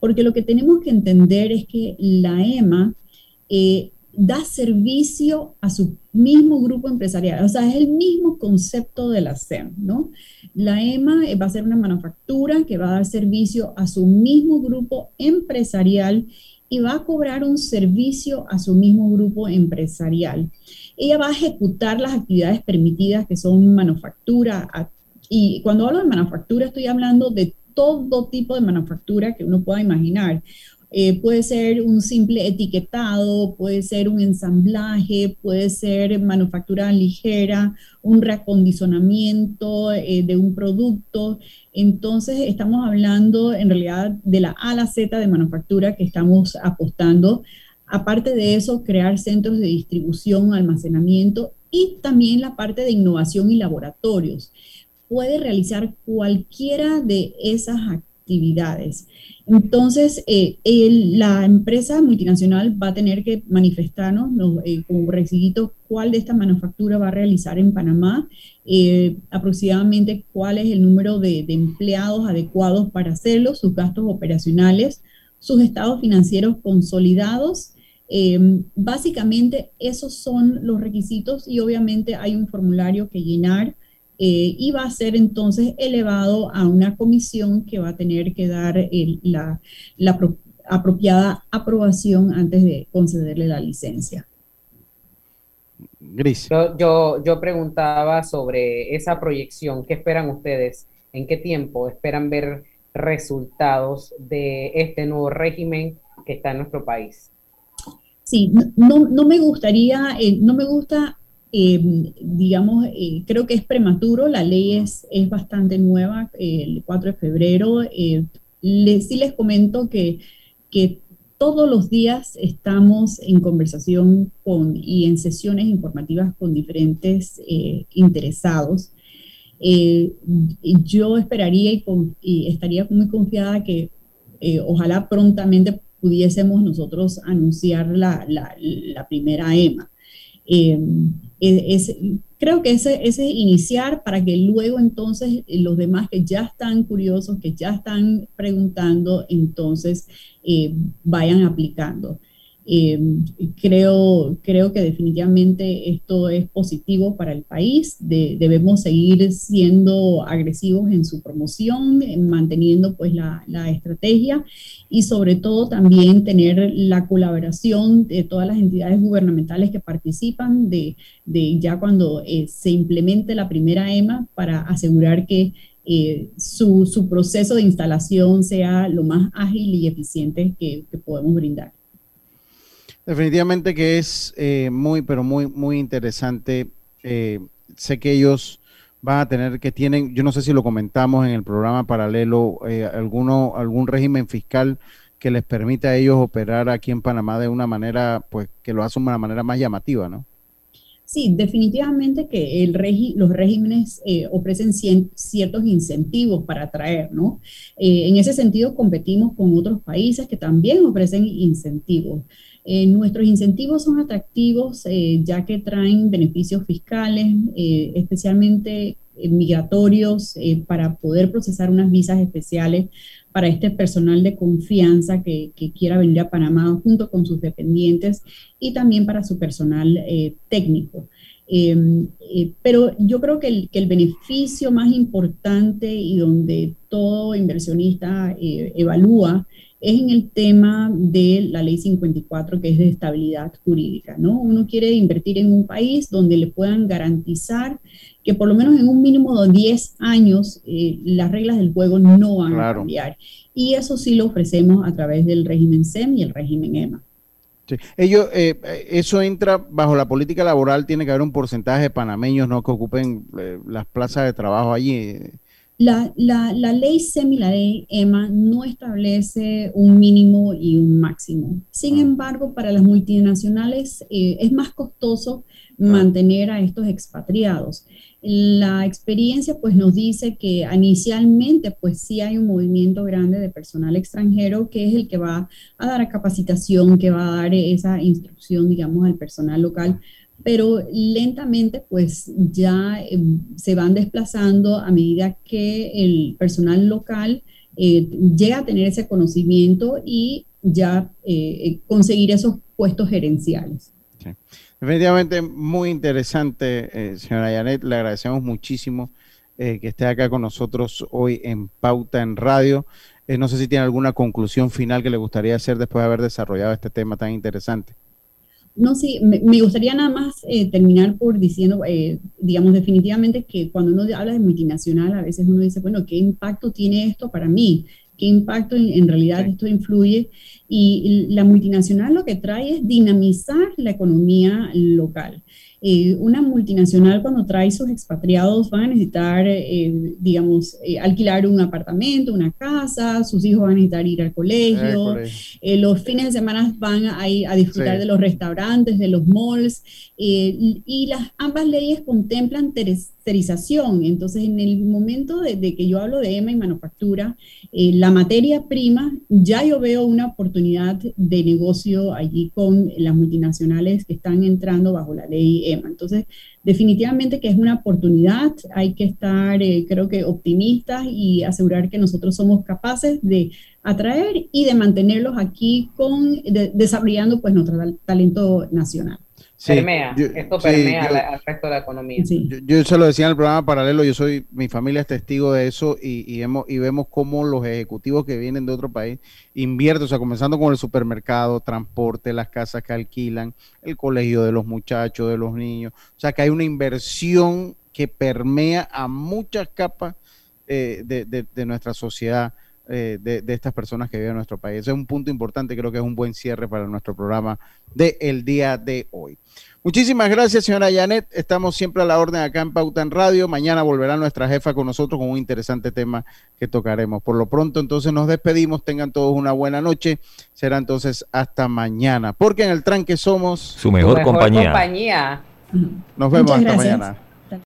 Speaker 9: porque lo que tenemos que entender es que la EMA da servicio a su mismo grupo empresarial. O sea, es el mismo concepto de la SEM, ¿no? La EMA va a ser una manufactura que va a dar servicio a su mismo grupo empresarial y va a cobrar un servicio a su mismo grupo empresarial. Ella va a ejecutar las actividades permitidas que son manufactura. Y cuando hablo de manufactura estoy hablando de todo tipo de manufactura que uno pueda imaginar. Eh, puede ser un simple etiquetado, puede ser un ensamblaje, puede ser manufactura ligera, un reacondicionamiento eh, de un producto. Entonces, estamos hablando en realidad de la A a la Z de manufactura que estamos apostando. Aparte de eso, crear centros de distribución, almacenamiento y también la parte de innovación y laboratorios. Puede realizar cualquiera de esas actividades. Entonces, eh, la empresa multinacional va a tener que manifestarnos eh, como requisito cuál de esta manufactura va a realizar en Panamá, eh, aproximadamente cuál es el número de, empleados adecuados para hacerlo, sus gastos operacionales, sus estados financieros consolidados. Básicamente esos son los requisitos y obviamente hay un formulario que llenar eh, y va a ser entonces elevado a una comisión que va a tener que dar la, apropiada aprobación antes de concederle la licencia.
Speaker 2: Gris. Yo, yo, preguntaba sobre esa proyección. ¿Qué esperan ustedes? ¿En qué tiempo esperan ver resultados de este nuevo régimen que está en nuestro país?
Speaker 9: Sí, no, no me gustaría, eh, no me gusta eh, digamos, eh, creo que es prematuro, la ley es, es bastante nueva, el 4 de febrero. Eh, sí les comento que, que todos los días estamos en conversación con, y en sesiones informativas con diferentes interesados. yo esperaría y, estaría muy confiada que ojalá prontamente pudiésemos nosotros anunciar la, la primera EMA. Es, creo que ese, ese iniciar para que luego entonces los demás que ya están curiosos, que ya están preguntando, entonces eh, vayan aplicando. Eh, creo, creo que definitivamente esto es positivo para el país. debemos seguir siendo agresivos en su promoción, manteniendo pues la, estrategia y sobre todo también tener la colaboración de todas las entidades gubernamentales que participan de, ya cuando eh, se implemente la primera EMA para asegurar que eh, su, su, proceso de instalación sea lo más ágil y eficiente que podemos brindar.
Speaker 1: Definitivamente que es eh, muy, pero muy, muy interesante. Eh, sé que ellos van a tener que tienen, yo no sé si lo comentamos en el programa paralelo, eh, alguno, algún régimen fiscal que les permita a ellos operar aquí en Panamá de una manera, pues, que lo hace de una manera más llamativa, ¿no?
Speaker 9: Sí, definitivamente que los regímenes ofrecen ciertos incentivos para atraer, ¿no? en ese sentido, competimos con otros países que también ofrecen incentivos. Eh, nuestros incentivos son atractivos eh, ya que traen beneficios fiscales, eh, especialmente migratorios, para poder procesar unas visas especiales para este personal de confianza que, quiera venir a Panamá junto con sus dependientes y también para su personal técnico. Em, pero yo creo que el, beneficio más importante y donde todo inversionista evalúa es en el tema de la ley 54, que es de estabilidad jurídica, ¿no? Uno quiere invertir en un país donde le puedan garantizar que por lo menos en un mínimo de 10 años eh, las reglas del juego no van a cambiar. Y eso sí lo ofrecemos a través del régimen SEM y el régimen EMA.
Speaker 1: Sí. Ellos, eh, eso entra bajo la política laboral, tiene que haber un porcentaje de panameños ¿no? que ocupen eh, las plazas de trabajo allí.
Speaker 9: La, la, la, ley SEMI, la ley EMA, no establece un mínimo y un máximo. Sin ah. embargo, para las multinacionales eh, es más costoso ah. mantener a estos expatriados. La experiencia pues nos dice que inicialmente pues sí hay un movimiento grande de personal extranjero que es el que va a dar capacitación, que va a dar esa instrucción digamos al personal local pero lentamente pues ya em, se van desplazando a medida que el personal local eh, llega a tener ese conocimiento y ya eh, eh, conseguir esos puestos gerenciales.
Speaker 1: Definitivamente muy interesante, señora Yanet, le agradecemos muchísimo que esté acá con nosotros hoy en Pauta en Radio. no sé si tiene alguna conclusión final que le gustaría hacer después de haber desarrollado este tema tan interesante.
Speaker 9: No, sí, me, gustaría nada más eh, terminar por diciendo, eh, digamos, definitivamente que cuando uno habla de multinacional, a veces uno dice, bueno, ¿qué impacto tiene esto para mí? ¿Qué impacto en, realidad esto influye? Y la multinacional lo que trae es dinamizar la economía local. Eh, una multinacional cuando trae sus expatriados van a necesitar, eh, digamos, eh, alquilar un apartamento, una casa, sus hijos van a necesitar ir al colegio, los fines de semana van a, a disfrutar de los restaurantes, de los malls, y las ambas leyes contemplan Entonces, en el momento de, que yo hablo de EMA y manufactura, la materia prima, ya yo veo una oportunidad oportunidad de negocio allí con las multinacionales que están entrando bajo la ley EMA. Entonces, definitivamente que es una oportunidad, hay que estar, eh, creo que, optimistas y asegurar que nosotros somos capaces de atraer y de mantenerlos aquí con, desarrollando pues nuestro talento nacional
Speaker 2: permea, esto permea al resto de la economía.
Speaker 1: Yo, se lo decía en el programa paralelo, yo soy, mi familia es testigo de eso y, y, hemos, y vemos cómo los ejecutivos que vienen de otro país invierten, o sea, comenzando con el supermercado, transporte, las casas que alquilan, el colegio de los muchachos, de los niños, o sea, que hay una inversión que permea a muchas capas eh, de, de, nuestra sociedad. Eh, de, de, estas personas que viven en nuestro país. Ese es un punto importante, creo que es un buen cierre para nuestro programa del el día de hoy. Muchísimas gracias, señora Janet. Estamos siempre a la orden acá en Pauta en Radio. Mañana volverá nuestra jefa con nosotros con un interesante tema que tocaremos. Por lo pronto, entonces nos despedimos. Tengan todos una buena noche. Será entonces hasta mañana. Porque en el tranque somos
Speaker 23: su mejor, compañía.
Speaker 2: compañía.
Speaker 1: Nos vemos hasta mañana.